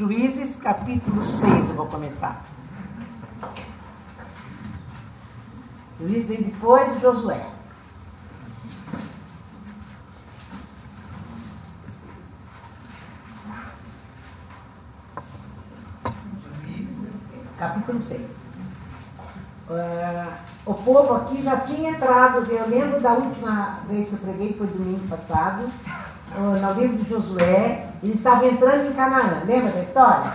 Juízes, capítulo 6, eu vou começar. Juízes depois de Josué. Capítulo 6. Uh, o povo aqui já tinha entrado, eu lembro da última vez que eu preguei, foi domingo passado, no livro de Josué, eles estavam entrando em Canaã, lembra da história?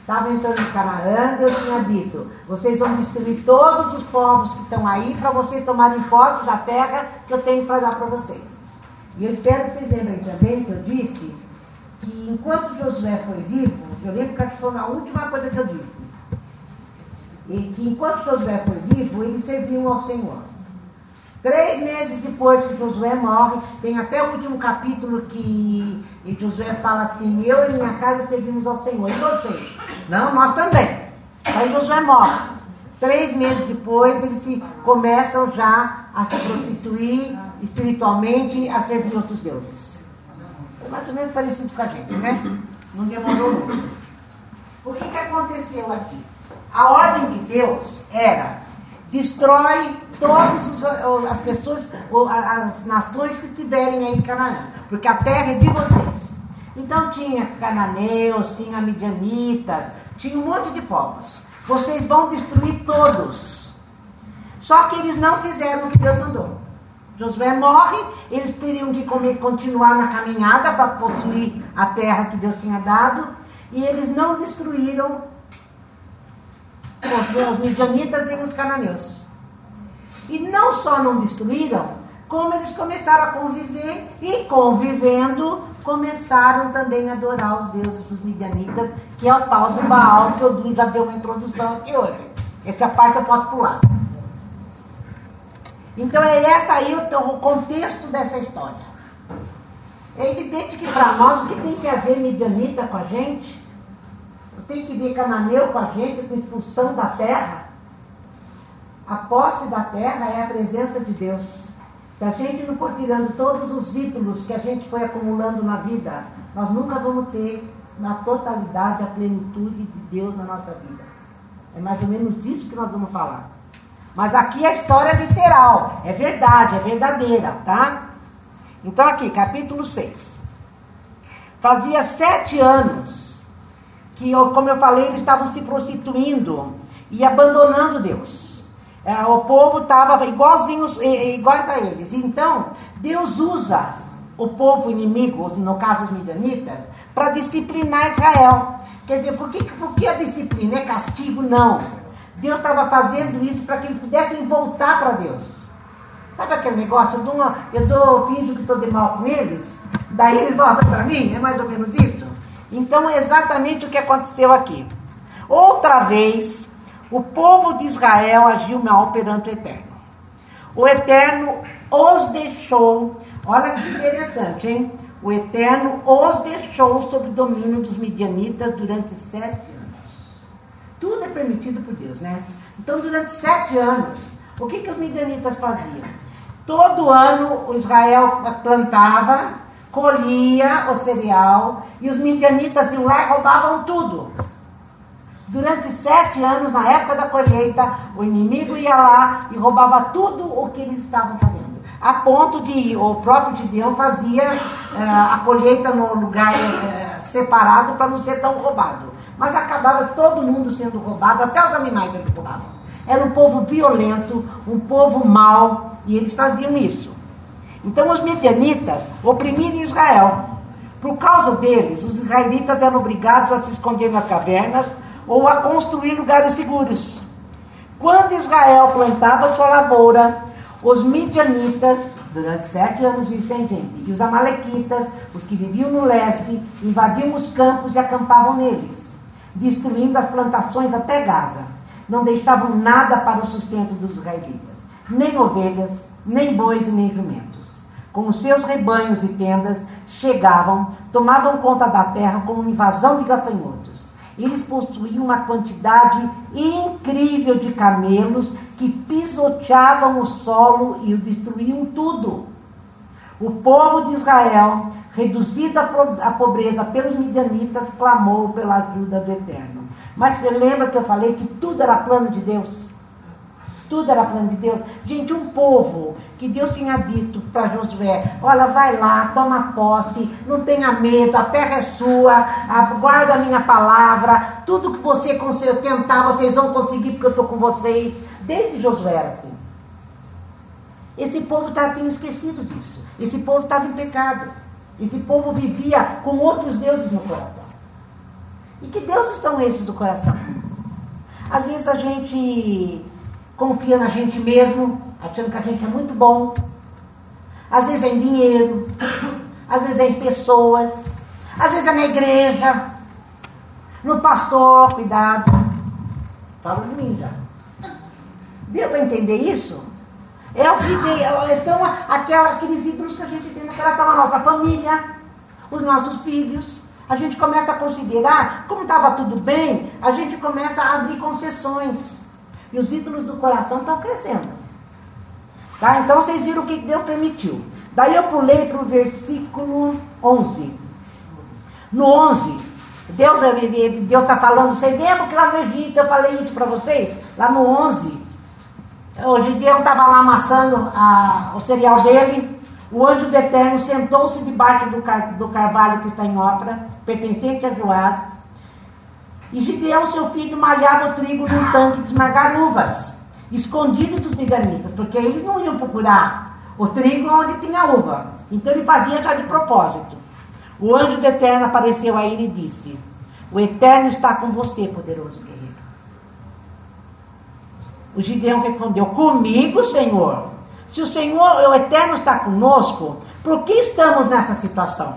Estavam entrando em Canaã, Deus tinha dito, vocês vão destruir todos os povos que estão aí para vocês tomarem posse da terra que eu tenho para dar para vocês. E eu espero que vocês lembrem também que eu disse que enquanto Josué foi vivo, eu lembro que foi a última coisa que eu disse, e que enquanto Josué foi vivo, eles serviam ao Senhor. Três meses depois que Josué morre, tem até o último capítulo que Josué fala assim: Eu e minha casa servimos ao Senhor. E vocês? Não, nós também. Aí Josué morre. Três meses depois, eles se, começam já a se prostituir espiritualmente, a servir outros deuses. É mais ou menos parecido com a gente, né? Não demorou muito. O que, que aconteceu aqui? A ordem de Deus era destrói todas as pessoas, as nações que estiverem aí em Canaã, porque a terra é de vocês. Então tinha cananeus, tinha midianitas, tinha um monte de povos. Vocês vão destruir todos. Só que eles não fizeram o que Deus mandou. Josué morre, eles teriam de comer, continuar na caminhada para possuir a terra que Deus tinha dado, e eles não destruíram os, os midianitas e os cananeus. E não só não destruíram, como eles começaram a conviver e convivendo começaram também a adorar os deuses dos midianitas, que é o tal do Baal, que eu já dei uma introdução aqui hoje. Essa parte eu posso pular. Então é essa aí o, o contexto dessa história. É evidente que para nós o que tem que haver midianita com a gente tem que ver cananeu com a gente, com expulsão da terra. A posse da terra é a presença de Deus. Se a gente não for tirando todos os ídolos que a gente foi acumulando na vida, nós nunca vamos ter na totalidade a plenitude de Deus na nossa vida. É mais ou menos disso que nós vamos falar. Mas aqui a história é literal, é verdade, é verdadeira, tá? Então aqui, capítulo 6. Fazia sete anos que, como eu falei, eles estavam se prostituindo e abandonando Deus. É, o povo estava igualzinhos, igual a eles. Então, Deus usa o povo inimigo, no caso os midianitas, para disciplinar Israel. Quer dizer, por que, por que a disciplina? É castigo? Não. Deus estava fazendo isso para que eles pudessem voltar para Deus. Sabe aquele negócio? Eu dou, uma, eu que estou de mal com eles, daí eles voltam para mim? É mais ou menos isso? Então, é exatamente o que aconteceu aqui. Outra vez, o povo de Israel agiu mal perante o Eterno. O Eterno os deixou, olha que interessante, hein? O Eterno os deixou sob o domínio dos midianitas durante sete anos. Tudo é permitido por Deus, né? Então, durante sete anos, o que, que os midianitas faziam? Todo ano o Israel plantava colhia o cereal e os midianitas iam lá e roubavam tudo. Durante sete anos, na época da colheita, o inimigo ia lá e roubava tudo o que eles estavam fazendo. A ponto de o próprio Gideão fazia uh, a colheita no lugar uh, separado para não ser tão roubado. Mas acabava todo mundo sendo roubado, até os animais eles roubavam. Era um povo violento, um povo mau, e eles faziam isso. Então os midianitas oprimiram Israel. Por causa deles, os israelitas eram obrigados a se esconder nas cavernas ou a construir lugares seguros. Quando Israel plantava sua lavoura, os midianitas, durante sete anos isso, hein, gente? E os amalequitas, os que viviam no leste, invadiam os campos e acampavam neles, destruindo as plantações até Gaza. Não deixavam nada para o sustento dos israelitas, nem ovelhas, nem bois e nem jumentos com os seus rebanhos e tendas, chegavam, tomavam conta da terra com uma invasão de gafanhotos. Eles possuíam uma quantidade incrível de camelos que pisoteavam o solo e o destruíam tudo. O povo de Israel, reduzido à pobreza pelos midianitas, clamou pela ajuda do Eterno. Mas você lembra que eu falei que tudo era plano de Deus? Tudo era plano de Deus. Gente, um povo que Deus tinha dito para Josué: olha, vai lá, toma posse, não tenha medo, a terra é sua, guarda a minha palavra, tudo que você tentar, vocês vão conseguir, porque eu estou com vocês. Desde Josué era assim. Esse povo tá, tinha esquecido disso. Esse povo estava em pecado. Esse povo vivia com outros deuses no coração. E que deuses são esses do coração? Às vezes a gente confia na gente mesmo, achando que a gente é muito bom. Às vezes é em dinheiro, às vezes é em pessoas, às vezes é na igreja, no pastor, cuidado. Falo de mim já. Deu para entender isso? É o que tem, são aquela, aqueles ídolos que a gente tem no coração, a nossa família, os nossos filhos. A gente começa a considerar, como estava tudo bem, a gente começa a abrir concessões. E os ídolos do coração estão crescendo. Tá? Então vocês viram o que Deus permitiu. Daí eu pulei para o versículo 11. No 11, Deus está falando, vocês lembram que lá no Egito eu falei isso para vocês? Lá no 11, o Gideão estava lá amassando a, o cereal dele, o anjo do Eterno sentou-se debaixo do, car, do carvalho que está em Ofra, pertencente a Joás, e Gideão, seu filho, malhava o trigo num tanque de esmagar uvas escondido dos midianitas, porque eles não iam procurar o trigo onde tinha uva. Então ele fazia já de propósito. O anjo do Eterno apareceu a ele e disse: O Eterno está com você, poderoso guerreiro. O Gideão respondeu: Comigo, Senhor. Se o Senhor, o Eterno, está conosco, por que estamos nessa situação?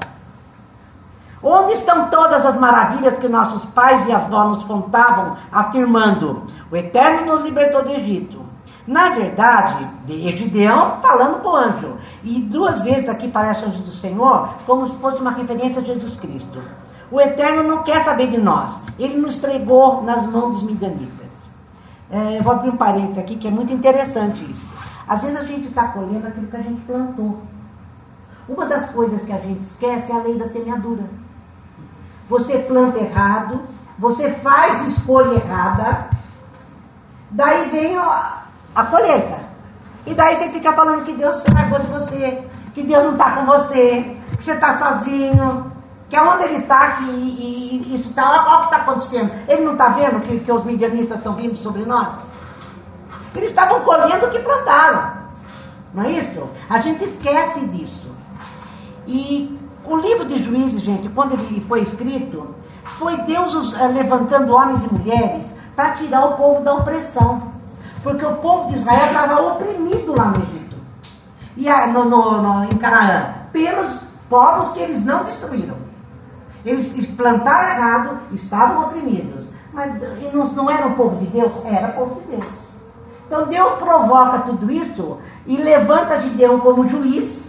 Onde estão todas as maravilhas que nossos pais e avós nos contavam, afirmando: o Eterno nos libertou do Egito. Na verdade, de Gideão falando com o anjo. E duas vezes aqui parece o anjo do Senhor, como se fosse uma referência a Jesus Cristo. O Eterno não quer saber de nós. Ele nos entregou nas mãos dos midianitas. É, eu vou abrir um parênteses aqui que é muito interessante isso. Às vezes a gente está colhendo aquilo que a gente plantou. Uma das coisas que a gente esquece é a lei da semeadura. Você planta errado, você faz escolha errada, Daí vem a, a colheita. E daí você fica falando que Deus se largou de você, que Deus não está com você, que você está sozinho, que aonde ele está, que e, e isso está, olha o que está acontecendo. Ele não está vendo que, que os midianitas estão vindo sobre nós? Eles estavam colhendo o que plantaram. Não é isso? A gente esquece disso. E o livro de Juízes, gente, quando ele foi escrito, foi Deus eh, levantando homens e mulheres para tirar o povo da opressão. Porque o povo de Israel estava oprimido lá no Egito. E no, no, no, em Canaã, pelos povos que eles não destruíram. Eles plantaram errado, estavam oprimidos. Mas não, era o povo de Deus? Era o povo de Deus. Então Deus provoca tudo isso e levanta Gideão como juiz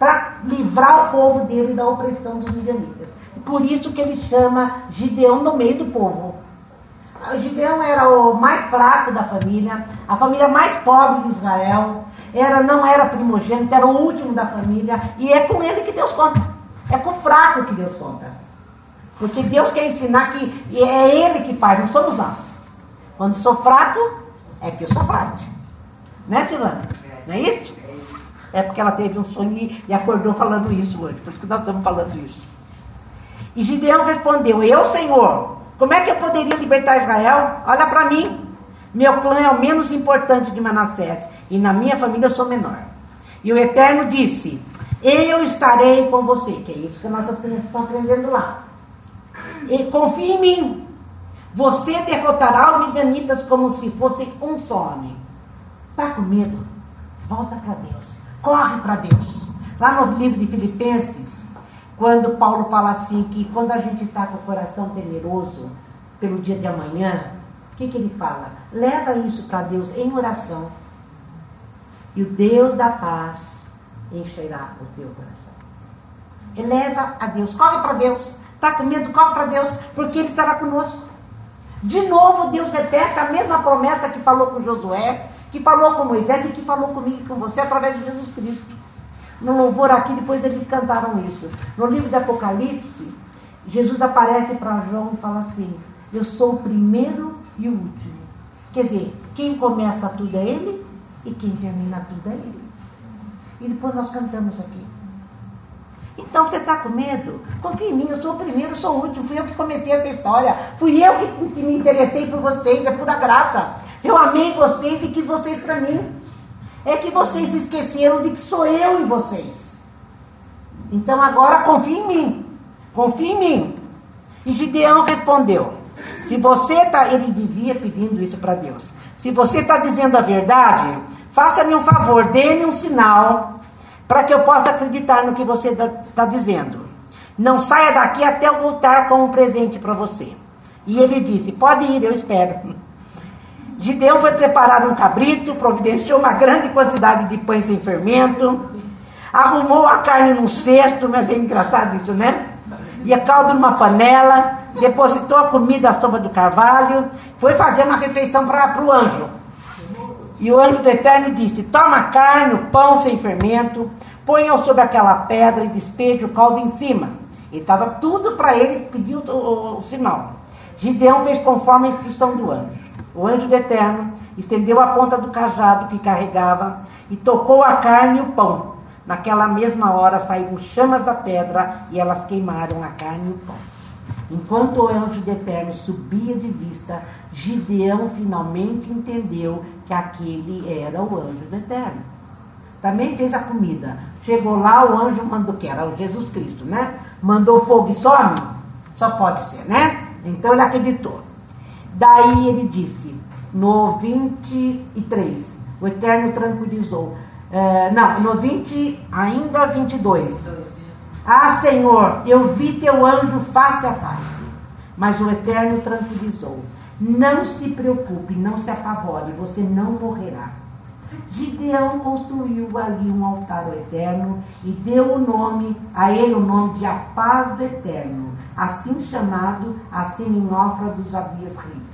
para livrar o povo dele da opressão dos midianitas. Por isso que ele chama Gideão no meio do povo. O Gideão era o mais fraco da família, a família mais pobre de Israel. Era, não era primogênito, era o último da família. E é com ele que Deus conta. É com o fraco que Deus conta. Porque Deus quer ensinar que é Ele que faz, não somos nós. Quando sou fraco, é que eu sou forte. Né, Silvana? Não é isso? É porque ela teve um sonho e acordou falando isso hoje. Por isso que nós estamos falando isso. E Gideão respondeu: Eu, Senhor, como é que eu poderia libertar Israel? Olha para mim. Meu clã é o menos importante de Manassés. E na minha família eu sou menor. E o Eterno disse: Eu estarei com você. Que é isso que nossas crianças estão aprendendo lá. E confie em mim. Você derrotará os midianitas como se fosse um só homem. Está com medo? Volta para Deus. Corre para Deus. Lá no livro de Filipenses, quando Paulo fala assim, que quando a gente está com o coração temeroso pelo dia de amanhã, o que, que ele fala? Leva isso para Deus em oração. E o Deus da paz encherá o teu coração. Eleva a Deus, corre para Deus. Está com medo, corre para Deus, porque Ele estará conosco. De novo, Deus repete a mesma promessa que falou com Josué, que falou com Moisés e que falou comigo e com você através de Jesus Cristo. no louvor aqui, depois eles cantaram isso. No livro de Apocalipse, Jesus aparece para João e fala assim: Eu sou o primeiro e o último. Quer dizer, quem começa tudo é ele e quem termina tudo é ele. E depois nós cantamos aqui. Então você está com medo? Confia em mim, eu sou o primeiro, eu sou o último. Fui eu que comecei essa história. Fui eu que me interessei por vocês, é pura graça. Eu amei vocês e quis vocês para mim. É que vocês esqueceram de que sou eu em vocês. Então agora confia em mim. Confia em mim. E Gideão respondeu: Se você está. Ele vivia pedindo isso para Deus. Se você está dizendo a verdade, faça-me um favor, dê-me um sinal para que eu possa acreditar no que você está tá dizendo. Não saia daqui até eu voltar com um presente para você. E ele disse: Pode ir, eu espero. Gideão foi preparar um cabrito, providenciou uma grande quantidade de pães sem fermento, arrumou a carne num cesto, mas é engraçado isso, né? E a caldo numa panela, depositou a comida à sombra do carvalho, foi fazer uma refeição para o anjo. E o anjo do Eterno disse: Toma a carne, o pão sem fermento, ponha-o sobre aquela pedra e despeje o caldo em cima. E estava tudo para ele pedir o, o, o sinal. Gideão fez conforme a instrução do anjo. O anjo do Eterno estendeu a ponta do cajado que carregava e tocou a carne e o pão. Naquela mesma hora saíram chamas da pedra e elas queimaram a carne e o pão. Enquanto o anjo do Eterno subia de vista, Gideão finalmente entendeu que aquele era o anjo do Eterno. Também fez a comida. Chegou lá, o anjo mandou, que era o Jesus Cristo, né? Mandou fogo e some? Só pode ser, né? Então ele acreditou. Daí ele disse, no 23, o Eterno tranquilizou. É, não, no 20, ainda 22. Ah, Senhor, eu vi teu anjo face a face. Mas o Eterno tranquilizou. Não se preocupe, não se apavore, você não morrerá. Gideão construiu ali um altar ao Eterno e deu o nome, a ele o nome de a paz do Eterno, assim chamado, assim em ofra dos abias ritas.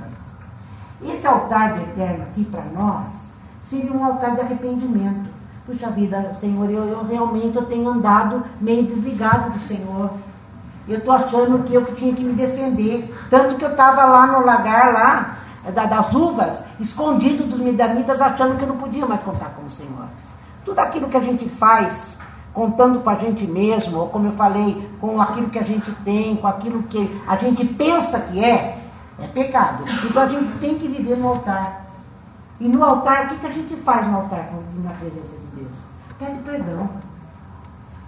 Esse altar do Eterno aqui para nós seria um altar de arrependimento. Puxa vida, Senhor, eu, eu realmente eu tenho andado meio desligado do Senhor. Eu estou achando que eu que tinha que me defender. Tanto que eu estava lá no lagar lá, das uvas, escondido dos midanitas, achando que eu não podia mais contar com o Senhor. Tudo aquilo que a gente faz, contando com a gente mesmo, ou como eu falei, com aquilo que a gente tem, com aquilo que a gente pensa que é, é pecado. Então a gente tem que viver no altar. E no altar, o que, que a gente faz no altar na presença de Deus? Pede perdão.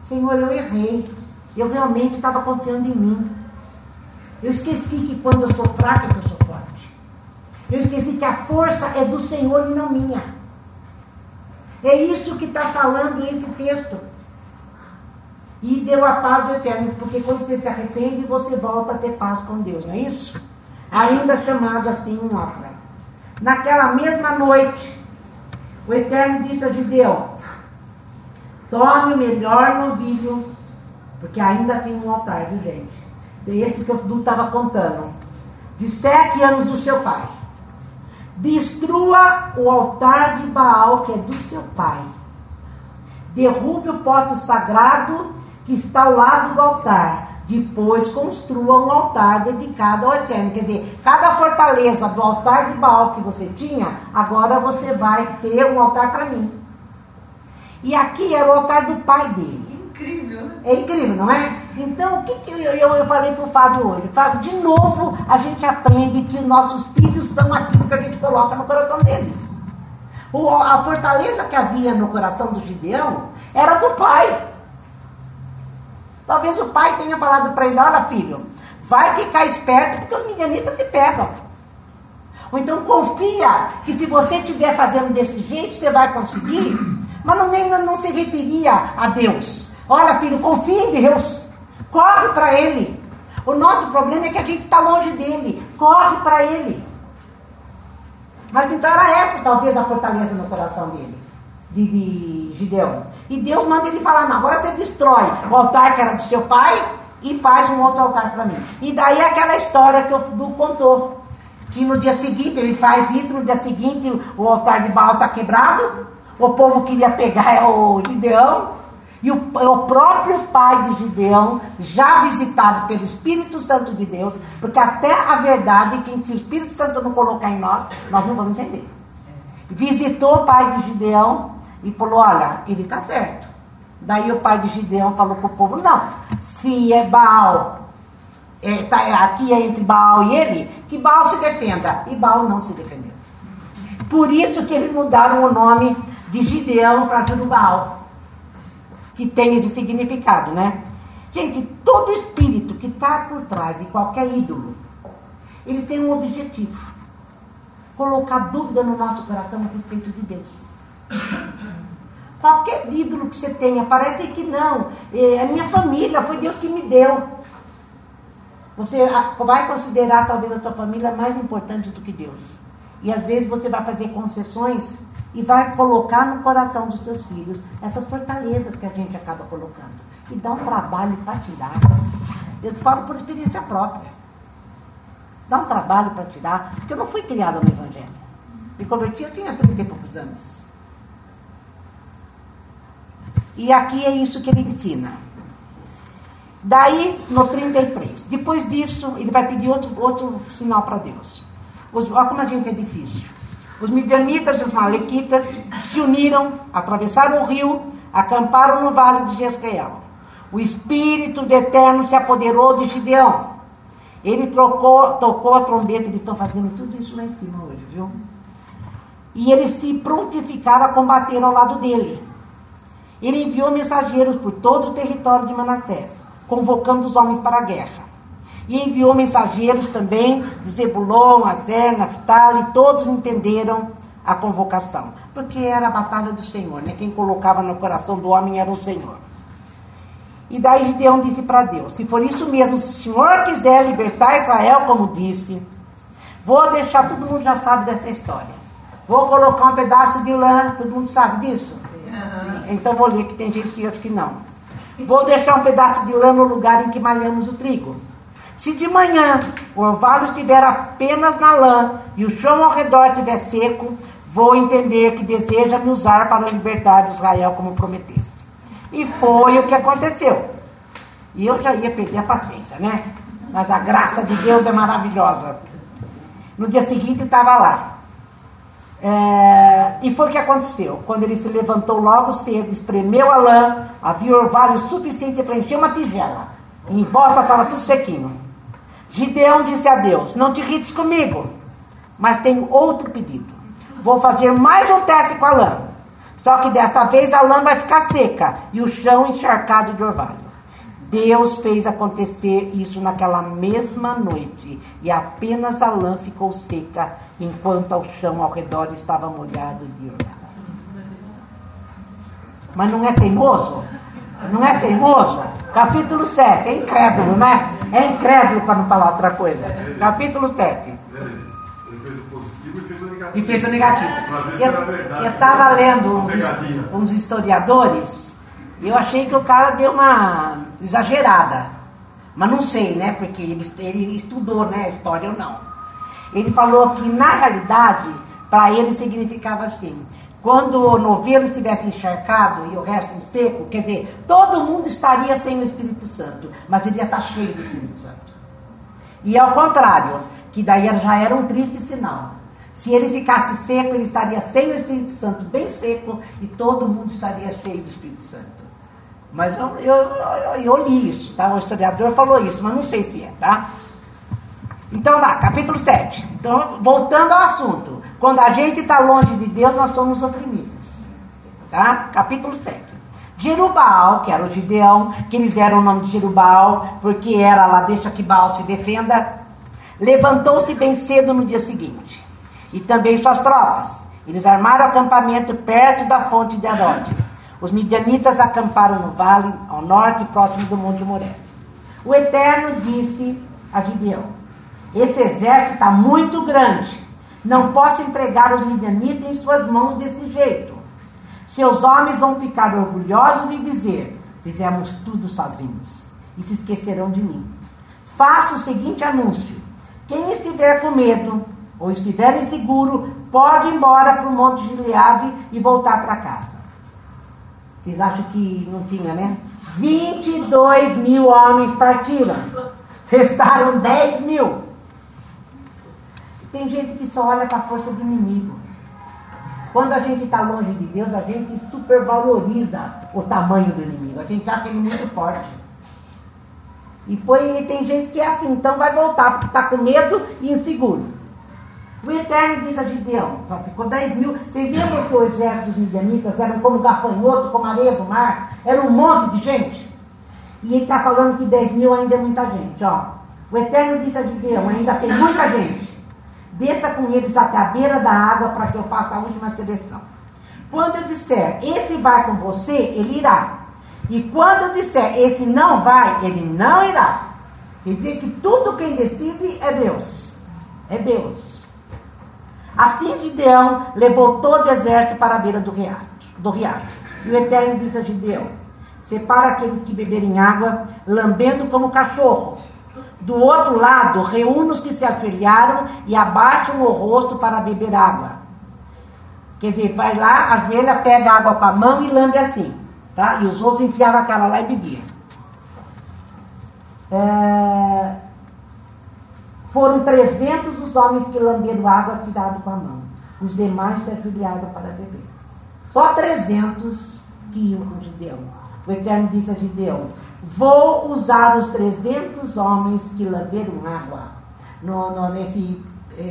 Senhor, eu errei. Eu realmente estava confiando em mim. Eu esqueci que quando eu sou fraca, eu sou forte. Eu esqueci que a força é do Senhor e não minha. É isso que está falando esse texto. E deu a paz do eterno, porque quando você se arrepende, você volta a ter paz com Deus, não é isso? Ainda chamado assim um ópera. Naquela mesma noite, o Eterno disse a Gideão: Tome o melhor novilho, porque ainda tem um altar, viu gente? Esse que eu estava contando. De sete anos do seu pai. Destrua o altar de Baal, que é do seu pai. Derrube o pote sagrado que está ao lado do altar depois construa um altar dedicado ao Eterno. Quer dizer, cada fortaleza do altar de Baal que você tinha, agora você vai ter um altar para mim. E aqui era o altar do pai dele. Incrível, né? É incrível, não é? Então, o que, que eu, eu, eu falei para o Fábio hoje? Fábio, de novo a gente aprende que nossos filhos são aquilo que a gente coloca no coração deles. O, a fortaleza que havia no coração do Gideão era do pai. Talvez o pai tenha falado para ele: olha, filho, vai ficar esperto porque os midianitas te pegam. Ou então confia que se você estiver fazendo desse jeito, você vai conseguir. Mas não, nem, não se referia a Deus. Olha, filho, confia em Deus. Corre para Ele. O nosso problema é que a gente está longe dele. Corre para Ele. Mas então era essa talvez a fortaleza no coração dele, de, de Gideão. E Deus manda ele falar: não, agora você destrói o altar que era do seu pai e faz um outro altar para mim. E daí aquela história que o Du contou. Que no dia seguinte ele faz isso, no dia seguinte o altar de Baal está quebrado, o povo queria pegar o Gideão, E o, o, próprio pai de Gideão, já visitado pelo Espírito Santo de Deus, porque até a verdade, que se o Espírito Santo não colocar em nós, nós não vamos entender. Visitou o pai de Gideão e falou: Olha, ele está certo. Daí o pai de Gideão falou para o povo: Não, se é Baal, é, tá, aqui é entre Baal e ele, que Baal se defenda. E Baal não se defendeu. Por isso que eles mudaram o nome de Gideão para Jerubal que tem esse significado, né? Gente, todo espírito que está por trás de qualquer ídolo, ele tem um objetivo: colocar dúvida no nosso coração a respeito de Deus. Qualquer ídolo que você tenha, parece que não. É a minha família, foi Deus que me deu. Você vai considerar talvez a sua família mais importante do que Deus. E às vezes você vai fazer concessões e vai colocar no coração dos seus filhos essas fortalezas que a gente acaba colocando. E dá um trabalho para tirar. Eu falo por experiência própria. Dá um trabalho para tirar, porque eu não fui criada no Evangelho. Me converti, eu tinha 30 e poucos anos. E aqui é isso que ele ensina. Daí, no 33. Depois disso, ele vai pedir outro, outro sinal para Deus. Os, olha como a gente é difícil. Os midianitas e os malequitas se uniram, atravessaram o rio, acamparam no vale de Jezreel. O Espírito do Eterno se apoderou de Gideão. Ele trocou, tocou a trombeta, eles estão fazendo tudo isso lá em cima hoje, viu? E eles se prontificaram a combater ao lado dele. Ele enviou mensageiros por todo o território de Manassés, convocando os homens para a guerra. E enviou mensageiros também de Zebulon, Azer, Naftali, todos entenderam a convocação. Porque era a batalha do Senhor, né? Quem colocava no coração do homem era o Senhor. E daí Gideão disse para Deus: Se for isso mesmo, se o Senhor quiser libertar Israel, como disse, vou deixar, todo mundo já sabe dessa história. Vou colocar um pedaço de lã, todo mundo sabe disso? Então vou ler que tem gente que acha que não. Vou deixar um pedaço de lã no lugar em que malhamos o trigo. Se de manhã o orvalho estiver apenas na lã e o chão ao redor estiver seco, vou entender que deseja me usar para libertar Israel como prometeste. E foi o que aconteceu. E eu já ia perder a paciência, né? Mas a graça de Deus é maravilhosa. No dia seguinte estava lá. É, e foi o que aconteceu. Quando ele se levantou logo cedo, espremeu a lã, havia orvalho suficiente para encher uma tigela. Em volta estava tudo sequinho. Gideão disse a Deus: Não te irrites comigo, mas tenho outro pedido. Vou fazer mais um teste com a lã. Só que dessa vez a lã vai ficar seca e o chão encharcado de orvalho. Deus fez acontecer isso naquela mesma noite e apenas a lã ficou seca, enquanto o chão ao redor estava molhado de orvalho. Mas não é teimoso? Não é teimoso? Capítulo 7, é incrédulo, né? É incrédulo para não falar outra coisa. Capítulo 7. Ele fez o positivo e fez o negativo. E fez o negativo. Eu estava lendo uns, uns historiadores eu achei que o cara deu uma exagerada. Mas não sei, né? Porque ele, ele estudou, né? A história ou não. Ele falou que, na realidade, para ele significava assim: quando o novelo estivesse encharcado e o resto em seco, quer dizer, todo mundo estaria sem o Espírito Santo, mas ele ia estar cheio do Espírito Santo. E ao contrário, que daí já era um triste sinal. Se ele ficasse seco, ele estaria sem o Espírito Santo, bem seco, e todo mundo estaria cheio do Espírito Santo. Mas eu, eu, eu, eu li isso, tá? O historiador falou isso, mas não sei se é, tá? Então lá, capítulo 7. Então, voltando ao assunto. Quando a gente está longe de Deus, nós somos oprimidos. Tá? Capítulo 7. Jerubal, que era o Gideão, que eles deram o nome de Jerubal, porque era lá, deixa que Baal se defenda, levantou-se bem cedo no dia seguinte. E também suas tropas. Eles armaram acampamento perto da fonte de Arode. Os midianitas acamparam no vale, ao norte, próximo do Monte Moré. O Eterno disse a Gideão: Esse exército está muito grande não posso entregar os midianitas em suas mãos desse jeito. Seus homens vão ficar orgulhosos e dizer: fizemos tudo sozinhos. E se esquecerão de mim. Faça o seguinte anúncio: quem estiver com medo ou estiver inseguro, pode ir embora para o Monte Gileade e voltar para casa. Vocês acham que não tinha, né? 22 mil homens partiram. Restaram 10 mil. Tem gente que só olha para a força do inimigo. Quando a gente está longe de Deus, a gente supervaloriza o tamanho do inimigo. A gente acha ele muito forte. E foi, tem gente que é assim, então vai voltar, porque está com medo e inseguro. O Eterno disse a Gideão, só ficou 10 mil. Vocês lembram que o exército dos midianitas eram como gafanhoto, como areia do mar? Era um monte de gente. E ele está falando que 10 mil ainda é muita gente. Ó. O Eterno disse a Gideão, ainda tem muita gente. Desça com eles até a beira da água para que eu faça a última seleção. Quando eu disser, esse vai com você, ele irá. E quando eu disser esse não vai, ele não irá. Quer dizer que tudo quem decide é Deus. É Deus. Assim Gideão levou todo o exército para a beira do riacho. Do riacho. E o Eterno disse a Gideão: Separa aqueles que beberem água, lambendo como cachorro. Do outro lado, reúne os que se afiliaram e abaixam o rosto para beber água. Quer dizer, vai lá, a velha pega água com a mão e lambe assim. Tá? E os outros enfiavam a cara lá e bebiam. É... Foram 300 os homens que lamberam água tirado com a mão. Os demais se afiliaram para beber. Só 300 que iam com Gideão. O Eterno disse a Gideão: Vou usar os 300 homens que lamberam água. No, no, nesse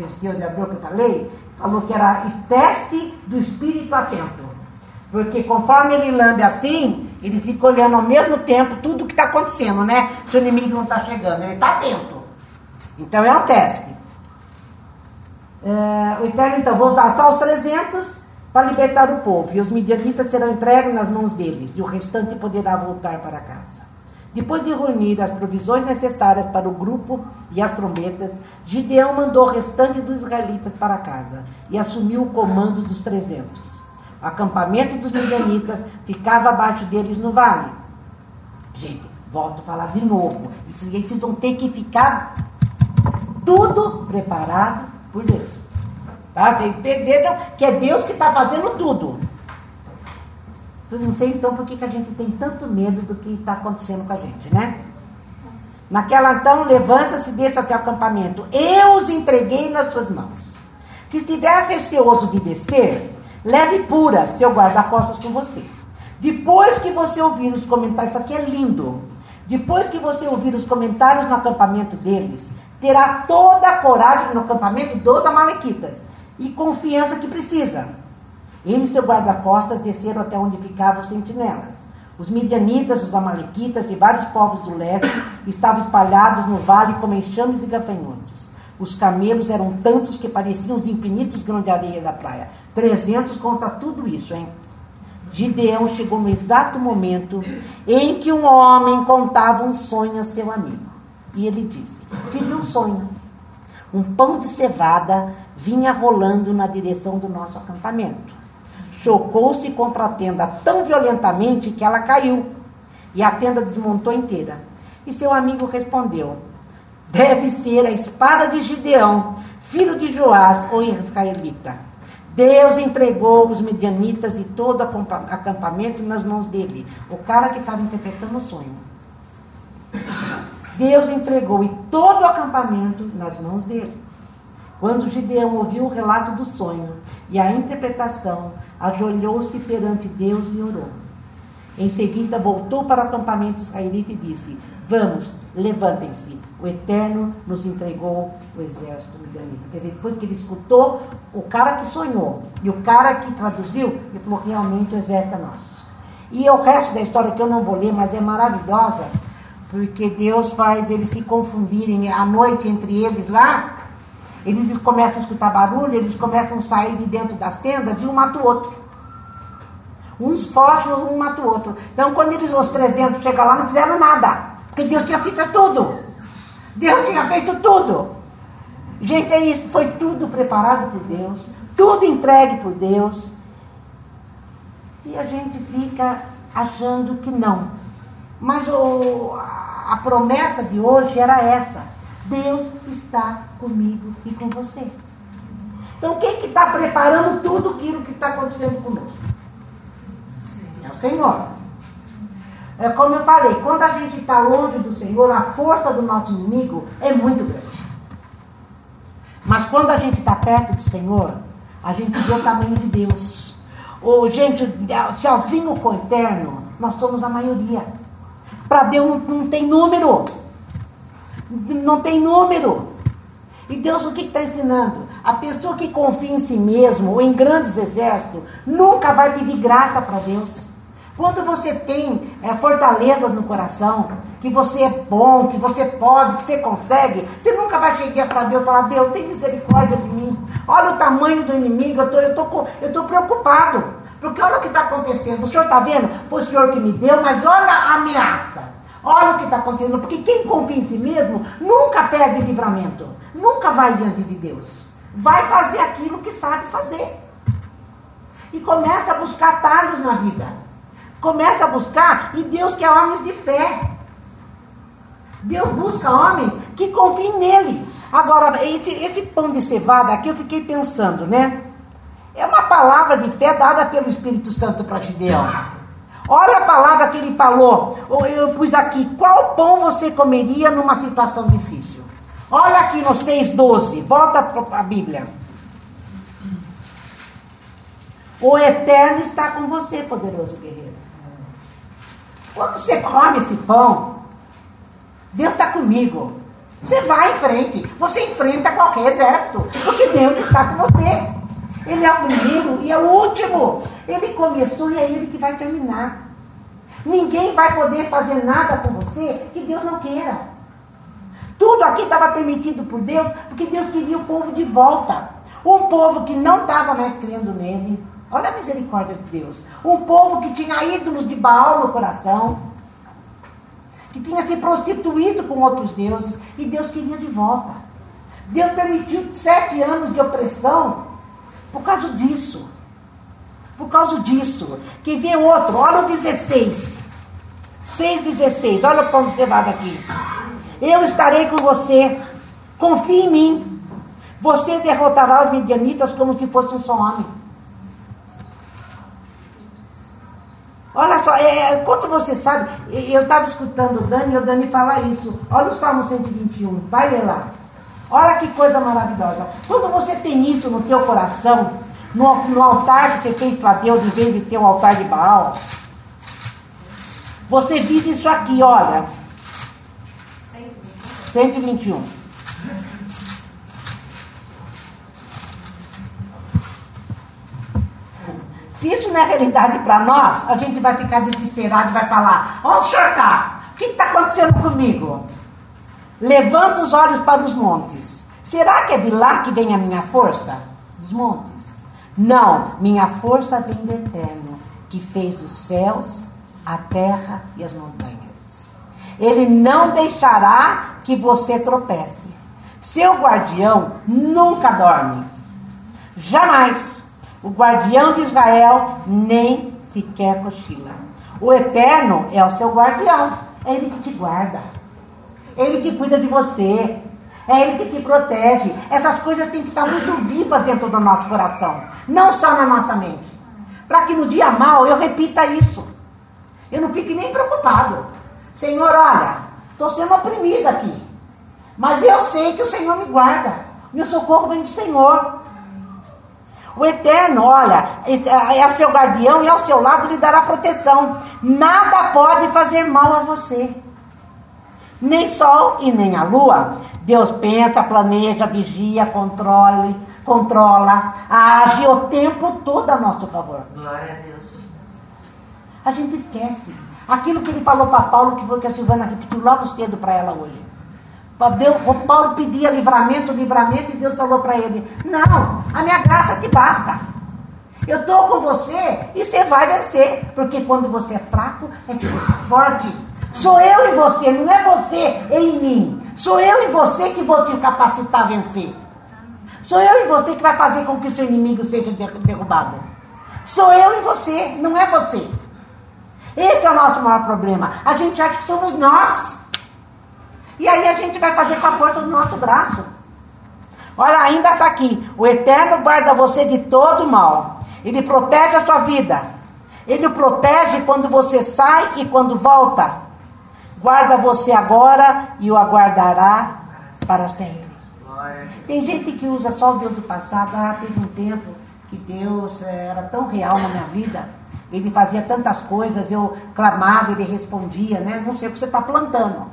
estilo de Abreu que eu falei, falou que era teste do espírito atento. Porque conforme ele lambe assim, ele fica olhando ao mesmo tempo tudo que está acontecendo, né? Se o inimigo não está chegando, ele está atento. Então é um teste. É, o Eterno, então, vou usar só os 300 para libertar o povo, e os midianitas serão entregues nas mãos deles, e o restante poderá voltar para casa. Depois de reunir as provisões necessárias para o grupo e as trombetas, Gideão mandou o restante dos israelitas para casa e assumiu o comando dos 300. O acampamento dos midianitas ficava abaixo deles no vale. Gente, volto a falar de novo. Isso vocês vão ter que ficar tudo preparado por Deus. Tá? Vocês perderam que é Deus que está fazendo tudo. Eu não sei então por que, que a gente tem tanto medo do que está acontecendo com a gente, né? Naquela então, levanta-se e desce até o acampamento. Eu os entreguei nas suas mãos. Se estiver receoso de descer, Leve pura seu guarda-costas com você. Depois que você ouvir os comentários, isso aqui é lindo. Depois que você ouvir os comentários no acampamento deles, terá toda a coragem no acampamento dos amalequitas e confiança que precisa. Ele e seu guarda-costas desceram até onde ficavam os sentinelas. Os midianitas, os amalequitas e vários povos do leste estavam espalhados no vale como enxames e gafanhotos. Os camelos eram tantos que pareciam os infinitos grãos de areia da praia. 300 contra tudo isso, hein? Gideão chegou no exato momento em que um homem contava um sonho a seu amigo. E ele disse: Tive um sonho. Um pão de cevada vinha rolando na direção do nosso acampamento. Chocou-se contra a tenda tão violentamente que ela caiu e a tenda desmontou inteira. E seu amigo respondeu: Deve ser a espada de Gideão, filho de Joás, o israelita. Deus entregou os medianitas e todo o acampamento nas mãos dele. O cara que estava interpretando o sonho. Deus entregou e todo o acampamento nas mãos dele. Quando Gideão ouviu o relato do sonho e a interpretação, ajoelhou-se perante Deus e orou. Em seguida, voltou para o acampamento israelita e disse: Vamos, levantem-se. O Eterno nos entregou o exército midianita. Quer dizer, depois que ele escutou o cara que sonhou e o cara que traduziu, ele falou: realmente o exército é nosso. E o resto da história que eu não vou ler, mas é maravilhosa, porque Deus faz eles se confundirem à noite entre eles lá. Eles começam a escutar barulho, eles começam a sair de dentro das tendas e um mata o outro. Uns fogem, um mata o outro. Então, quando eles, os 300, chegam lá, não fizeram nada. Porque Deus tinha feito tudo. Deus tinha feito tudo. Gente, é isso. Foi tudo preparado por Deus. Tudo entregue por Deus. E a gente fica achando que não. Mas o, a promessa de hoje era essa. Deus está comigo e com você. Então, quem que está preparando tudo aquilo que está acontecendo conosco? É o Senhor. É como eu falei, quando a gente está longe do Senhor, a força do nosso inimigo é muito grande. Mas quando a gente está perto do Senhor, a gente vê o tamanho de Deus. Ou, gente, sozinho com o eterno, nós somos a maioria. Para Deus não, não, tem número. Não tem número. E Deus o que está ensinando? A pessoa que confia em si mesmo ou em grandes exércitos nunca vai pedir graça para Deus. Quando você tem é, fortalezas no coração, que você é bom, que você pode, que você consegue, você nunca vai chegar para Deus e falar: Deus, tem misericórdia de mim. Olha o tamanho do inimigo, eu tô, estou eu tô preocupado. Porque olha o que está acontecendo. O senhor está vendo? Foi o senhor que me deu, mas olha a ameaça. Olha o que está acontecendo. Porque quem confia em si mesmo nunca perde livramento. Nunca vai diante de Deus. Vai fazer aquilo que sabe fazer. E começa a buscar atalhos na vida. Começa a buscar, e Deus quer homens de fé. Deus busca homens que confiem nele. Agora, esse, esse pão de cevada aqui, eu fiquei pensando, né? É uma palavra de fé dada pelo Espírito Santo para Gideão. Olha a palavra que ele falou. Eu pus aqui: qual pão você comeria numa situação difícil? Olha aqui no 6,12. Volta a Bíblia. O Eterno está com você, poderoso guerreiro. Quando você come esse pão, Deus está comigo. Você vai em frente. Você enfrenta qualquer exército. Porque Deus está com você. Ele é o primeiro e é o último. Ele começou e é ele que vai terminar. Ninguém vai poder fazer nada com você que Deus não queira. Tudo aqui estava permitido por Deus, porque Deus queria o povo de volta. Um povo que não estava mais crendo nele. Olha a misericórdia de Deus. Um povo que tinha ídolos de Baal no coração. Que tinha se prostituído com outros deuses. E Deus queria de volta. Deus permitiu sete anos de opressão por causa disso. Por causa disso. Que vê outro. Olha o 16. 6,16. Olha o ponto cevado aqui. Eu estarei com você. Confie em mim. Você derrotará os midianitas como se fosse um só homem. Olha só, é, é quanto você sabe, eu estava escutando o Dani e o Dani falar isso. Olha o Salmo 121, vai ler lá. Olha que coisa maravilhosa. Quando você tem isso no teu coração, no, no altar que você fez para Deus, em vez de ter um altar de Baal, você vive isso aqui, olha. 121. Se isso não é realidade para nós, a gente vai ficar desesperado e vai falar: onde o senhor está? O que está acontecendo comigo? Levanta os olhos para os montes. Será que é de lá que vem a minha força? Dos montes. Não, minha força vem do Eterno, que fez os céus, a terra e as montanhas. Ele não deixará que você tropece. Seu guardião nunca dorme. Jamais. O guardião de Israel nem sequer cochila. O Eterno é o seu guardião. É ele que te guarda. Ele que cuida de você. É Ele que te protege. Essas coisas têm que estar muito vivas dentro do nosso coração. Não só na nossa mente. Para que no dia mal eu repita isso. Eu não fique nem preocupado. Senhor, olha, estou sendo oprimida aqui. Mas eu sei que o Senhor me guarda. Meu socorro vem do Senhor. O Eterno, olha, é, é seu guardião e ao seu lado lhe dará proteção. Nada pode fazer mal a você nem sol e nem a lua. Deus pensa, planeja, vigia, controle, controla, age o tempo todo a nosso favor. Glória a Deus. A gente esquece. Aquilo que ele falou para Paulo, que foi que a Silvana repetiu logo cedo para ela hoje. Deus, o Paulo pedia livramento, livramento, e Deus falou para ele: Não, a minha graça te basta. Eu estou com você e você vai vencer. Porque quando você é fraco, é que você é forte. Sou eu e você, não é você em mim. Sou eu e você que vou te capacitar a vencer. Sou eu e você que vai fazer com que o seu inimigo seja derrubado. Sou eu e você, não é você. Esse é o nosso maior problema. A gente acha que somos nós. E aí a gente vai fazer com a força do nosso braço. Olha, ainda está aqui. O Eterno guarda você de todo mal. Ele protege a sua vida. Ele o protege quando você sai e quando volta. Guarda você agora e o aguardará para sempre. Tem gente que usa só o Deus do passado. Ah, teve um tempo que Deus eh, era tão real na minha vida. Ele fazia tantas coisas, eu clamava, ele respondia, né? Não sei o que você está plantando.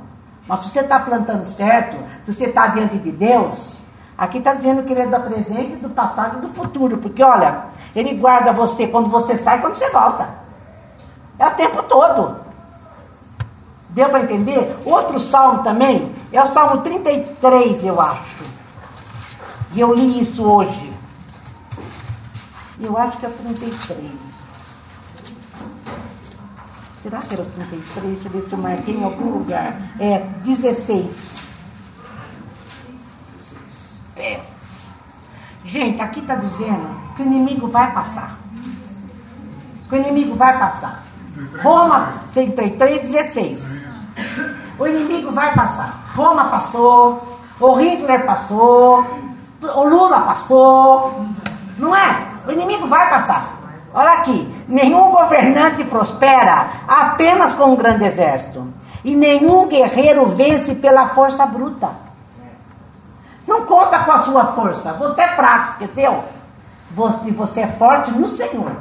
Mas se você está plantando certo, se você está diante de Deus, aqui está dizendo que ele é do presente, do passado e do futuro. Porque olha, ele guarda você quando você sai e quando você volta. É o tempo todo. Deu para entender? Outro salmo também é o salmo 33, eu acho. E eu li isso hoje. Eu acho que é o 33. Será que era o 33? Deixa eu ver se eu marquei em algum lugar. É, 16. É. Gente, aqui está dizendo que o inimigo vai passar. Que o inimigo vai passar. Roma 33, 16. O inimigo vai passar. Roma passou, o Hitler passou, o Lula passou. Não é? O inimigo vai passar. Olha aqui, nenhum governante prospera apenas com um grande exército. E nenhum guerreiro vence pela força bruta. Não conta com a sua força. Você é fraco, esqueceu? Você, você é forte no Senhor.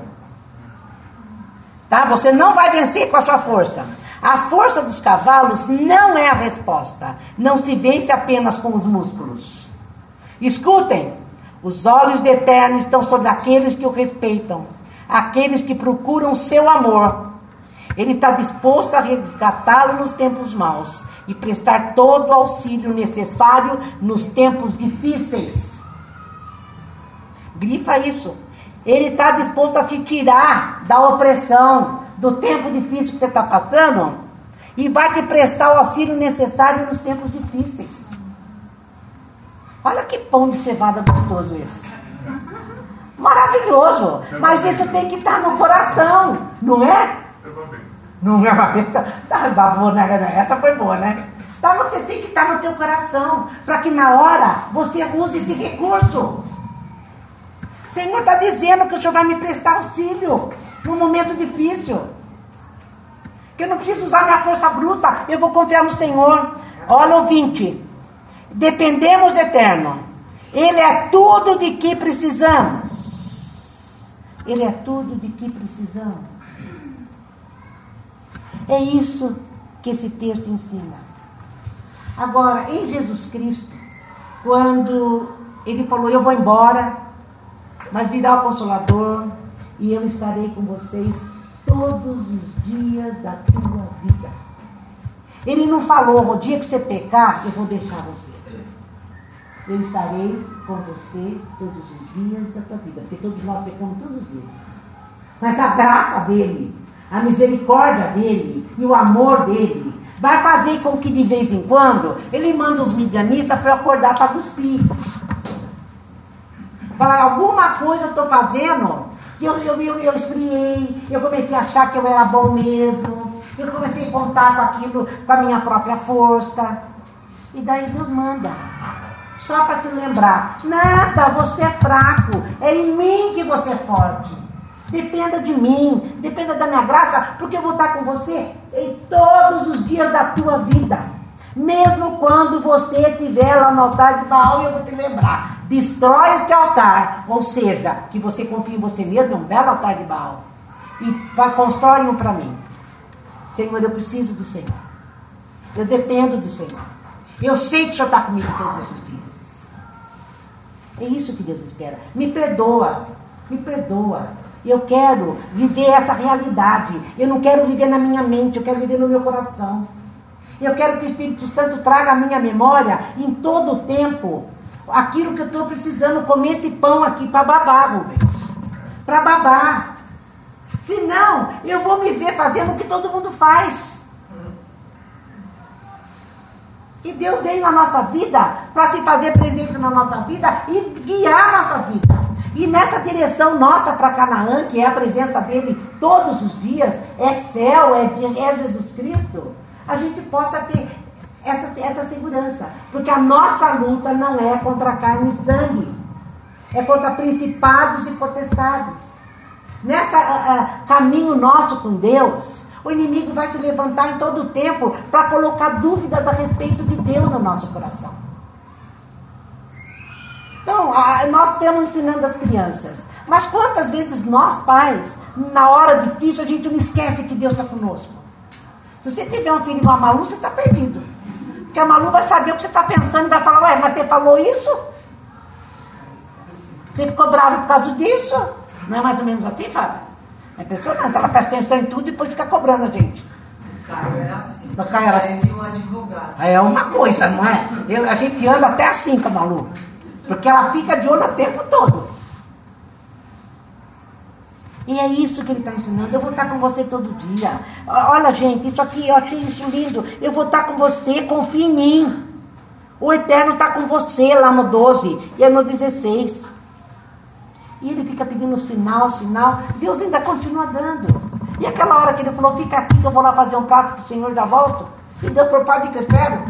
Tá? Você não vai vencer com a sua força. A força dos cavalos não é a resposta. Não se vence apenas com os músculos. Escutem, os olhos do Eterno estão sobre aqueles que o respeitam, aqueles que procuram seu amor. Ele está disposto a resgatá-lo nos tempos maus e prestar todo o auxílio necessário nos tempos difíceis. Grifa isso. Ele está disposto a te tirar da opressão, do tempo difícil que você está passando e vai te prestar o auxílio necessário nos tempos difíceis. Olha que pão de cevada gostoso esse. Maravilhoso. Mas isso tem que estar no coração, não é? Não é uma tá, né? Essa foi boa, né? Tá, você tem que estar no teu coração, para que na hora você use esse recurso. O Senhor está dizendo que o Senhor vai me prestar auxílio num momento difícil. Que eu não preciso usar minha força bruta, eu vou confiar no Senhor. Olha, ouvinte, dependemos do Eterno. Ele é tudo de que precisamos. Ele é tudo de que precisamos. É isso que esse texto ensina. Agora, em Jesus Cristo, quando ele falou: Eu vou embora, mas virá o Consolador e eu estarei com vocês todos os dias da tua vida. Ele não falou, o dia que você pecar, eu vou deixar você. Eu estarei com você todos os dias da tua vida, porque todos nós pecamos todos os dias. Mas a graça dele, a misericórdia dele e o amor dele vai fazer com que de vez em quando ele manda os midianitas para acordar para cuspir. Falar, alguma coisa eu estou fazendo eu, eu, eu, eu esfriei, eu comecei a achar que eu era bom mesmo, eu comecei a contar com aquilo com a minha própria força. E daí Deus manda. Só para te lembrar, nada, você é fraco, é em mim que você é forte. Dependa de mim, dependa da minha graça, porque eu vou estar com você em todos os dias da tua vida. Mesmo quando você estiver lá no altar de Baal, eu vou te lembrar. Destrói este altar. Ou seja, que você confie em você mesmo, é um belo altar de Baal. E constrói um para mim. Senhor, eu preciso do Senhor. Eu dependo do Senhor. Eu sei que o Senhor está comigo todos esses dias. É isso que Deus espera. Me perdoa. Me perdoa. Eu quero viver essa realidade. Eu não quero viver na minha mente, eu quero viver no meu coração. Eu quero que o Espírito Santo traga a minha memória em todo o tempo aquilo que eu estou precisando comer esse pão aqui para babar, Rubens. Para babar. Senão, eu vou me ver fazendo o que todo mundo faz. E Deus veio na nossa vida para se fazer presente na nossa vida e guiar a nossa vida. E nessa direção nossa para Canaã, que é a presença dele todos os dias, é céu, é, é Jesus Cristo a gente possa ter essa, essa segurança. Porque a nossa luta não é contra carne e sangue, é contra principados e potestades. nessa uh, caminho nosso com Deus, o inimigo vai se levantar em todo o tempo para colocar dúvidas a respeito de Deus no nosso coração. Então, nós estamos ensinando as crianças. Mas quantas vezes nós, pais, na hora difícil, a gente não esquece que Deus está conosco? Se você tiver um filho igual a Malu, você está perdido. Porque a Malu vai saber o que você está pensando e vai falar, ué, mas você falou isso? Você ficou bravo por causa disso? Não é mais ou menos assim, Fábio? É impressionante, ela presta atenção em tudo e depois fica cobrando a gente. O Caio era assim. O Caio era assim. um advogado. É uma coisa, não é? Eu, a gente anda até assim com a Malu. Porque ela fica de olho o tempo todo. E é isso que ele está ensinando. Eu vou estar com você todo dia. Olha, gente, isso aqui, eu achei isso lindo. Eu vou estar com você, confia em mim. O Eterno está com você lá no 12 e é no 16. E ele fica pedindo sinal, sinal. Deus ainda continua dando. E aquela hora que ele falou, fica aqui que eu vou lá fazer um prato para o Senhor já volto. E Deus falou, pode que eu espero.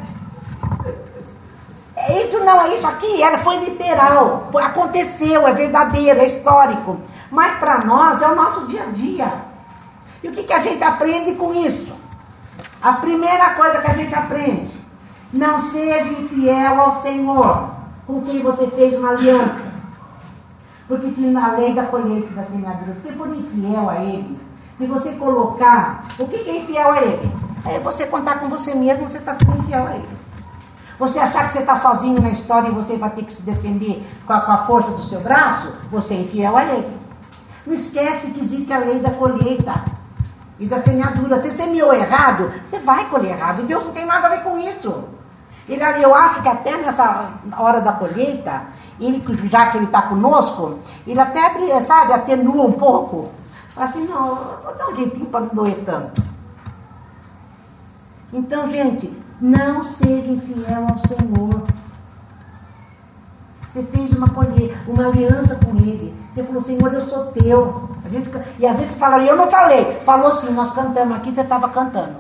É isso não é isso aqui, ela foi literal. Aconteceu, é verdadeiro, é histórico. Mas para nós é o nosso dia a dia. E o que, que a gente aprende com isso? A primeira coisa que a gente aprende: não seja infiel ao Senhor, com quem você fez uma aliança. Porque se na lei da colheita da semeadura, se for infiel a Ele, se você colocar, o que, que é infiel a Ele? É você contar com você mesmo, você está sendo infiel a Ele. Você achar que você está sozinho na história e você vai ter que se defender com a, com a força do seu braço, você é infiel a Ele. Não esquece que existe a lei da colheita e da semeadura. Você semeou errado, você vai colher errado. Deus não tem nada a ver com isso. Ele, eu acho que até nessa hora da colheita, ele, já que ele está conosco, ele até, sabe, atenua um pouco. Fala assim, não, vou dar um jeitinho para não doer tanto. Então, gente, não seja infiel ao Senhor. Você fez uma colheita, uma aliança com Ele. Você falou, Senhor, eu sou teu. A gente, e às vezes fala, eu não falei. Falou assim, nós cantamos aqui, você estava cantando.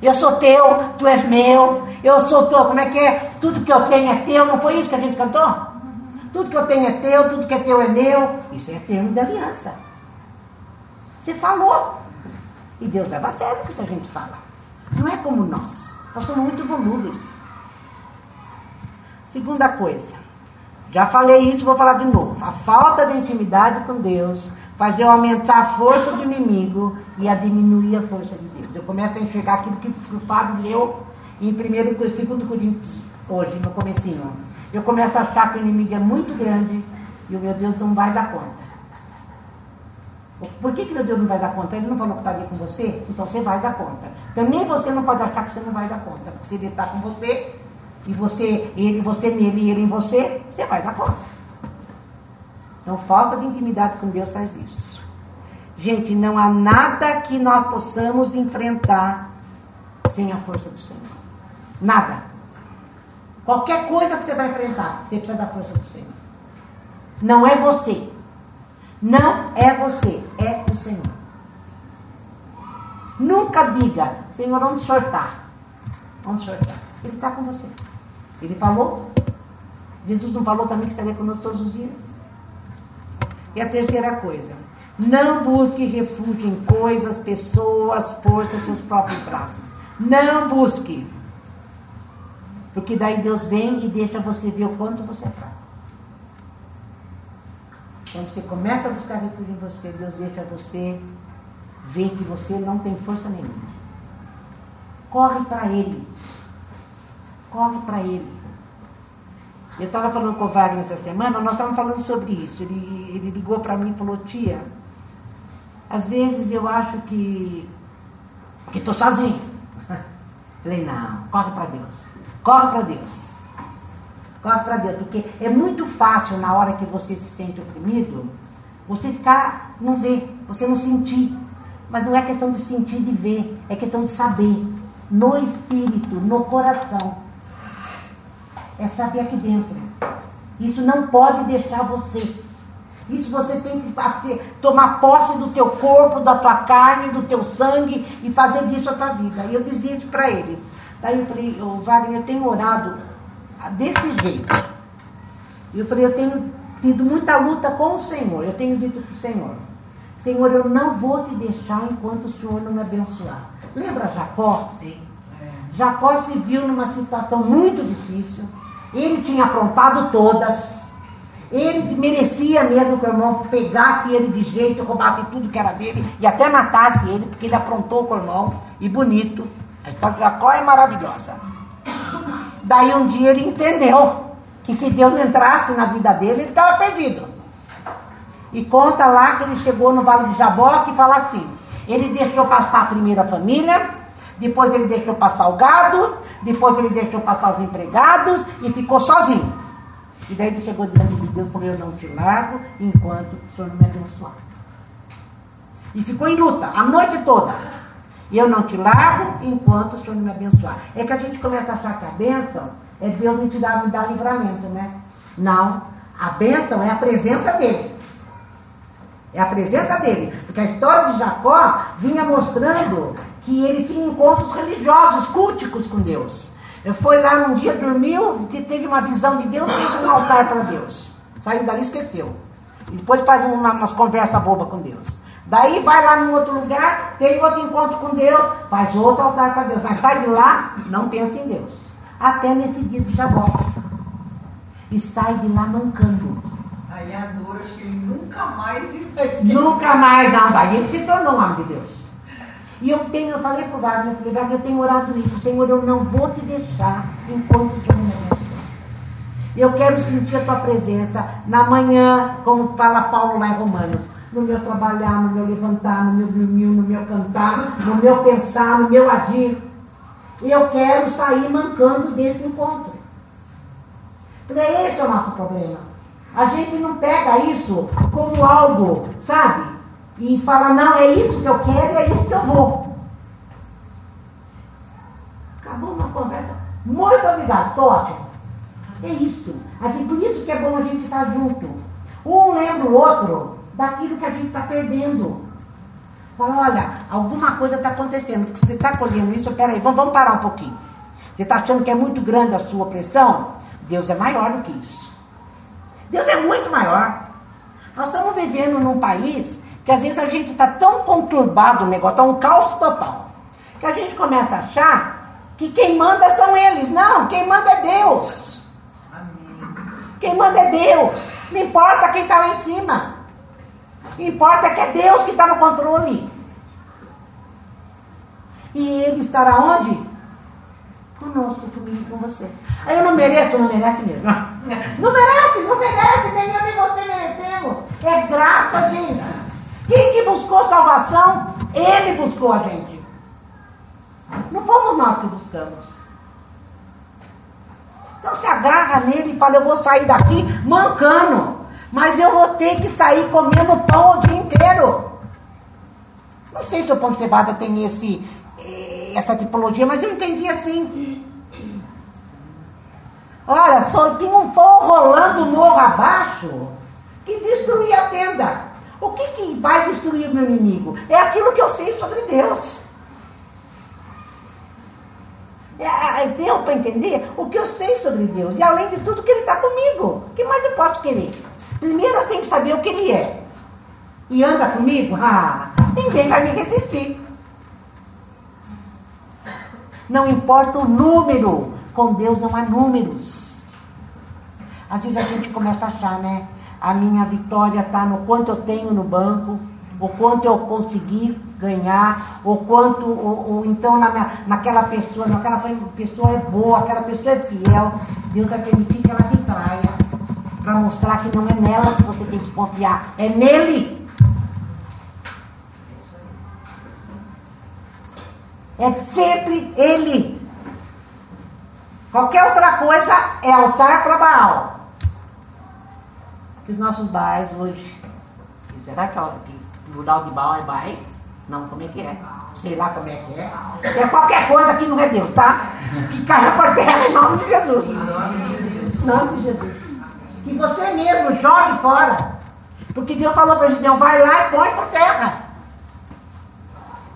Eu sou teu, tu és meu, eu sou teu, como é que é? Tudo que eu tenho é teu, não foi isso que a gente cantou? Tudo que eu tenho é teu, tudo que é teu é meu. Isso é termo de aliança. Você falou. E Deus leva a sério o que a gente fala. Não é como nós. Nós somos muito volúveis. Segunda coisa. Já falei isso, vou falar de novo. A falta de intimidade com Deus faz eu aumentar a força do inimigo e a diminuir a força de Deus. Eu começo a enxergar aquilo que o Fábio leu em 1 2 Coríntios, hoje, no comecinho. Eu começo a achar que o inimigo é muito grande e o meu Deus não vai dar conta. Por que, que meu Deus não vai dar conta? Ele não falou que estaria com você? Então você vai dar conta. Então nem você não pode achar que você não vai dar conta. Porque se ele está com você, e você, ele, você nele e ele em você, você vai dar conta. Então, falta de intimidade com Deus faz isso. Gente, não há nada que nós possamos enfrentar sem a força do Senhor. Nada. Qualquer coisa que você vai enfrentar, você precisa da força do Senhor. Não é você. Não é você, é o Senhor. Nunca diga, Senhor? Onde o Senhor está? Ele está com você. Ele falou. Jesus não falou também que estaria conosco todos os dias? E a terceira coisa, não busque refúgio em coisas, pessoas, forças, seus próprios braços. Não busque. Porque daí Deus vem e deixa você ver o quanto você é fraco. Quando você começa a buscar refúgio em você, Deus deixa você ver que você não tem força nenhuma. Corre para Ele. Corre para Ele. Eu estava falando com o Wagner essa semana, nós estávamos falando sobre isso. Ele, ele ligou para mim e falou, tia, às vezes eu acho que que estou sozinho. Falei, não, corre para Deus. Corre para Deus. Corre para Deus, porque é muito fácil na hora que você se sente oprimido, você ficar, não ver, você não sentir. Mas não é questão de sentir, de ver, é questão de saber. No espírito, no coração é saber aqui dentro. Isso não pode deixar você. Isso você tem que tomar posse do teu corpo, da tua carne, do teu sangue e fazer disso a tua vida. E eu dizia isso para ele. Daí eu falei, o Wagner, eu tenho orado desse jeito. E eu falei, eu tenho tido muita luta com o Senhor. Eu tenho dito para o Senhor: Senhor, eu não vou te deixar enquanto o Senhor não me abençoar. Lembra Jacó? Sim. Jacó se viu numa situação muito difícil. Ele tinha aprontado todas. Ele merecia mesmo que o irmão pegasse ele de jeito, roubasse tudo que era dele e até matasse ele, porque ele aprontou com o irmão. E bonito. A história de Jacó é maravilhosa. Daí um dia ele entendeu que se Deus não entrasse na vida dele, ele estava perdido. E conta lá que ele chegou no Vale de Jaboque e fala assim: ele deixou passar a primeira família, depois ele deixou passar o gado, depois ele deixou passar os empregados e ficou sozinho. E daí ele chegou diante de Deus e falou: Eu não te largo enquanto o Senhor não me abençoar. E ficou em luta a noite toda. E eu não te largo enquanto o Senhor não me abençoar. É que a gente começa a achar que a bênção é Deus me, te dar, me dar livramento, né? Não. A bênção é a presença dele. É a presença dele. Porque a história de Jacó vinha mostrando que ele tinha encontros religiosos, culticos com Deus. Ele foi lá num dia, dormiu, teve uma visão de Deus, fez um altar para Deus. Saiu dali e esqueceu. E depois faz uma, umas conversas bobas com Deus. Daí vai lá num outro lugar, tem outro encontro com Deus, faz outro altar para Deus. Mas sai de lá, não pensa em Deus. Até nesse dia de Jabó. E sai de lá mancando. Aí a dor, acho que ele nunca mais Nunca mais, não. Daí ele se tornou um homem de Deus. E eu tenho, eu falei para o Wagner, eu falei, Wagner, eu tenho orado nisso, Senhor, eu não vou te deixar enquanto o Senhor não. Eu quero sentir a tua presença na manhã, como fala Paulo lá em Romanos, no meu trabalhar, no meu levantar, no meu dormir, no meu cantar, no meu pensar, no meu agir. Eu quero sair mancando desse encontro. Porque esse é o nosso problema. A gente não pega isso como algo, sabe? E fala, não, é isso que eu quero, é isso que eu vou. Acabou uma conversa. Muito obrigado, estou ótimo. É isso. A gente, por isso que é bom a gente estar junto. Um lembra o outro daquilo que a gente está perdendo. Fala, olha, alguma coisa está acontecendo, porque você está colhendo isso, peraí, vamos, vamos parar um pouquinho. Você está achando que é muito grande a sua pressão? Deus é maior do que isso. Deus é muito maior. Nós estamos vivendo num país que às vezes a gente está tão conturbado o negócio, está um caos total, que a gente começa a achar que quem manda são eles. Não, quem manda é Deus. Quem manda é Deus. Não importa quem está lá em cima. Importa que é Deus que está no controle. E Ele estará onde? Conosco, comigo, com você. Aí eu não mereço, não merece mesmo. Não merece, não merece, nem eu nem você merecemos. É graça, gente. Quem que buscou salvação? Ele buscou a gente. Não fomos nós que buscamos. Então se agarra nele e fala, eu vou sair daqui mancando. Mas eu vou ter que sair comendo pão o dia inteiro. Não sei se o pão de cevada tem esse, eh, essa tipologia, mas eu entendi assim. Olha, só tinha um pão rolando morro abaixo que destruía a tenda. O que, que vai destruir o meu inimigo? É aquilo que eu sei sobre Deus. É, deu para entender o que eu sei sobre Deus. E além de tudo, que Ele está comigo. O que mais eu posso querer? Primeiro eu tenho que saber o que Ele é. E anda comigo? Ah, ninguém vai me resistir. Não importa o número, com Deus não há números. Às vezes a gente começa a achar, né? A minha vitória está no quanto eu tenho no banco, o quanto eu consegui ganhar, o quanto, ou, ou então na minha, naquela pessoa, naquela pessoa é boa, aquela pessoa é fiel. Deus vai permitir que ela te traia, para mostrar que não é nela que você tem que confiar, é nele. É sempre ele. Qualquer outra coisa é altar para Baal. Que os nossos baais hoje. Será que, o plural de Baal é baais? Não, como é que é? Sei lá como é que é. É qualquer coisa que não é Deus, tá? Que caia por terra em nome de Jesus. Em nome de Jesus. Que você mesmo jogue fora. Porque Deus falou para Gideão, vai lá e põe por terra.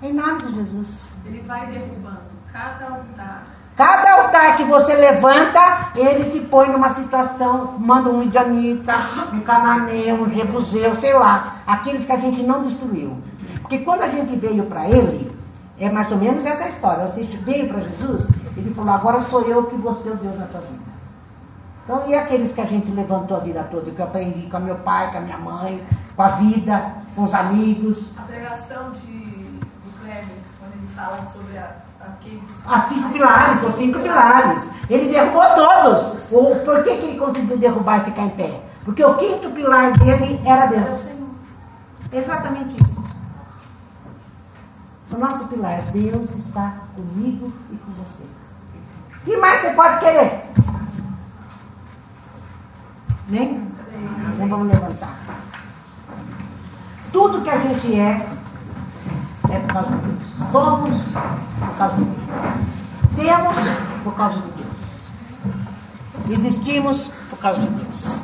Em nome de Jesus. Ele vai derrubando cada altar Cada altar que você levanta, ele te põe numa situação, manda um midianita, um cananeu, um jebuseu, sei lá, aqueles que a gente não destruiu. Porque quando a gente veio para ele, é mais ou menos essa história. Você veio para Jesus, ele falou, agora sou eu que vou ser o Deus da tua vida. Então, e aqueles que a gente levantou a vida toda, que eu aprendi com meu pai, com a minha mãe, com a vida, com os amigos. A pregação de, do Kleber, quando ele fala sobre a, As cinco pilares, os cinco pilares. Ele derrubou todos. Por que, que ele conseguiu derrubar e ficar em pé? Porque o quinto pilar dele era Deus. Exatamente isso. O nosso pilar, Deus está comigo e com você. O que mais você pode querer? Amém? Então vamos levantar. Tudo que a gente é, é por causa de Deus. Somos por causa de Deus. Temos por causa de Deus. Existimos por causa de Deus.